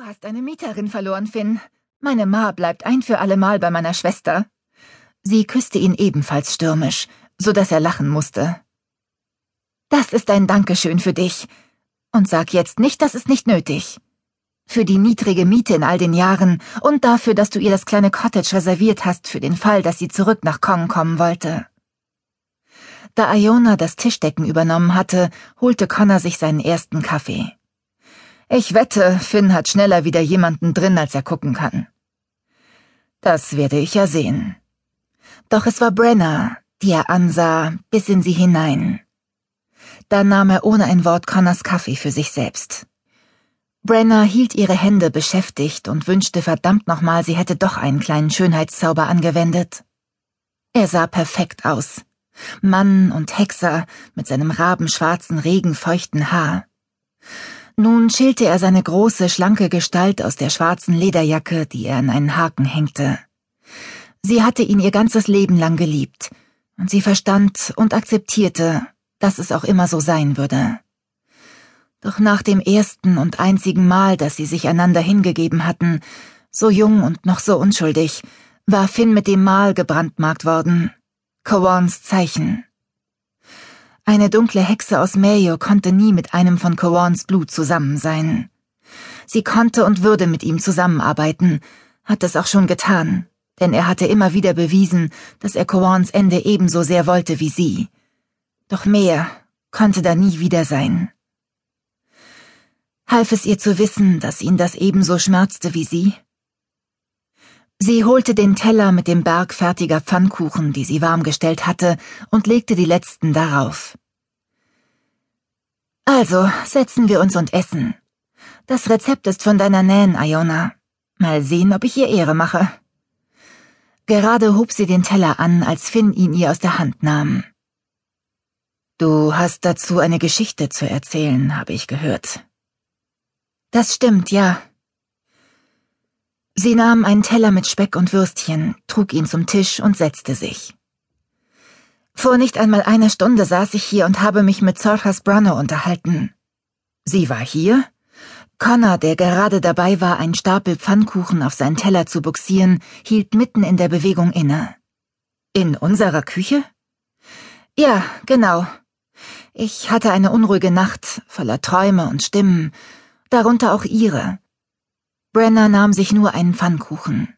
Du hast eine Mieterin verloren, Finn. Meine Ma bleibt ein für allemal bei meiner Schwester. Sie küsste ihn ebenfalls stürmisch, so dass er lachen musste. Das ist ein Dankeschön für dich. Und sag jetzt nicht, das ist nicht nötig. Für die niedrige Miete in all den Jahren und dafür, dass du ihr das kleine Cottage reserviert hast für den Fall, dass sie zurück nach Kong kommen wollte. Da Iona das Tischdecken übernommen hatte, holte Connor sich seinen ersten Kaffee. Ich wette, Finn hat schneller wieder jemanden drin, als er gucken kann. Das werde ich ja sehen. Doch es war Brenner, die er ansah, bis in sie hinein. Dann nahm er ohne ein Wort Connors Kaffee für sich selbst. Brenner hielt ihre Hände beschäftigt und wünschte verdammt nochmal, sie hätte doch einen kleinen Schönheitszauber angewendet. Er sah perfekt aus. Mann und Hexer mit seinem rabenschwarzen, regenfeuchten Haar. Nun schälte er seine große, schlanke Gestalt aus der schwarzen Lederjacke, die er an einen Haken hängte. Sie hatte ihn ihr ganzes Leben lang geliebt, und sie verstand und akzeptierte, dass es auch immer so sein würde. Doch nach dem ersten und einzigen Mal, dass sie sich einander hingegeben hatten, so jung und noch so unschuldig, war Finn mit dem Mal gebrandmarkt worden. Kowans Zeichen. Eine dunkle Hexe aus Mayo konnte nie mit einem von Kowans Blut zusammen sein. Sie konnte und würde mit ihm zusammenarbeiten, hat es auch schon getan, denn er hatte immer wieder bewiesen, dass er Kowans Ende ebenso sehr wollte wie sie. Doch mehr konnte da nie wieder sein. Half es ihr zu wissen, dass ihn das ebenso schmerzte wie sie? Sie holte den Teller mit dem Berg fertiger Pfannkuchen, die sie warm gestellt hatte, und legte die letzten darauf. Also, setzen wir uns und essen. Das Rezept ist von deiner Nähen, Iona. Mal sehen, ob ich ihr Ehre mache. Gerade hob sie den Teller an, als Finn ihn ihr aus der Hand nahm. Du hast dazu eine Geschichte zu erzählen, habe ich gehört. Das stimmt, ja. Sie nahm einen Teller mit Speck und Würstchen, trug ihn zum Tisch und setzte sich. Vor nicht einmal einer Stunde saß ich hier und habe mich mit Zorchas Brunner unterhalten. Sie war hier? Connor, der gerade dabei war, einen Stapel Pfannkuchen auf seinen Teller zu buxieren, hielt mitten in der Bewegung inne. In unserer Küche? Ja, genau. Ich hatte eine unruhige Nacht, voller Träume und Stimmen, darunter auch ihre. Brenner nahm sich nur einen Pfannkuchen.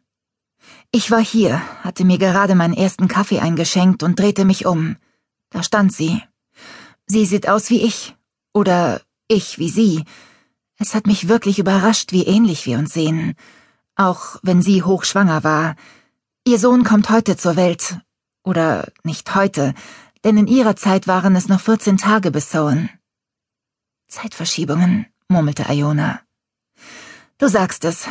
Ich war hier, hatte mir gerade meinen ersten Kaffee eingeschenkt und drehte mich um. Da stand sie. Sie sieht aus wie ich. Oder ich wie sie. Es hat mich wirklich überrascht, wie ähnlich wir uns sehen. Auch wenn sie hochschwanger war. Ihr Sohn kommt heute zur Welt. Oder nicht heute, denn in ihrer Zeit waren es noch 14 Tage bis Sowen. Zeitverschiebungen murmelte Iona. Du sagst es.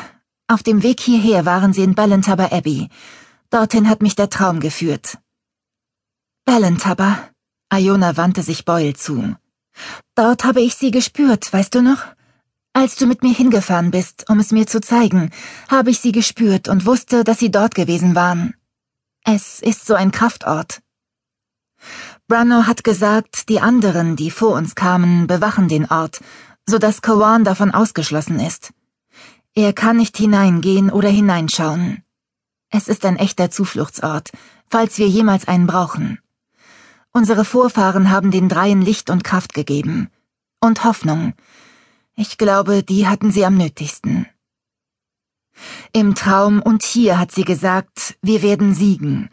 Auf dem Weg hierher waren sie in Ballantubber Abbey. Dorthin hat mich der Traum geführt. Ballantubber? Iona wandte sich Boyle zu. Dort habe ich sie gespürt, weißt du noch? Als du mit mir hingefahren bist, um es mir zu zeigen, habe ich sie gespürt und wusste, dass sie dort gewesen waren. Es ist so ein Kraftort. Brano hat gesagt, die anderen, die vor uns kamen, bewachen den Ort so dass Kawan davon ausgeschlossen ist. Er kann nicht hineingehen oder hineinschauen. Es ist ein echter Zufluchtsort, falls wir jemals einen brauchen. Unsere Vorfahren haben den Dreien Licht und Kraft gegeben. Und Hoffnung. Ich glaube, die hatten sie am nötigsten. Im Traum und hier hat sie gesagt, wir werden siegen.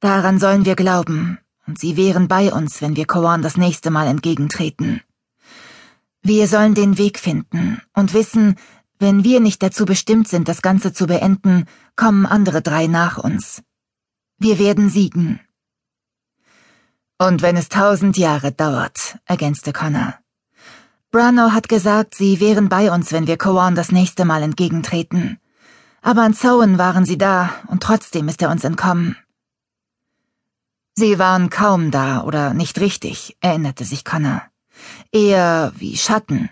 Daran sollen wir glauben, und sie wären bei uns, wenn wir Kawan das nächste Mal entgegentreten. Wir sollen den Weg finden und wissen, wenn wir nicht dazu bestimmt sind, das Ganze zu beenden, kommen andere drei nach uns. Wir werden siegen. Und wenn es tausend Jahre dauert, ergänzte Connor. Brano hat gesagt, sie wären bei uns, wenn wir Kowan das nächste Mal entgegentreten. Aber an Zowen waren sie da, und trotzdem ist er uns entkommen. Sie waren kaum da oder nicht richtig, erinnerte sich Connor. Eher wie Schatten.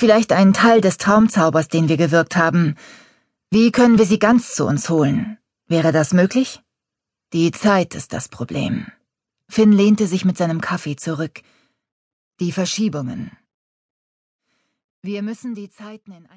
Vielleicht ein Teil des Traumzaubers, den wir gewirkt haben. Wie können wir sie ganz zu uns holen? Wäre das möglich? Die Zeit ist das Problem. Finn lehnte sich mit seinem Kaffee zurück. Die Verschiebungen. Wir müssen die Zeiten in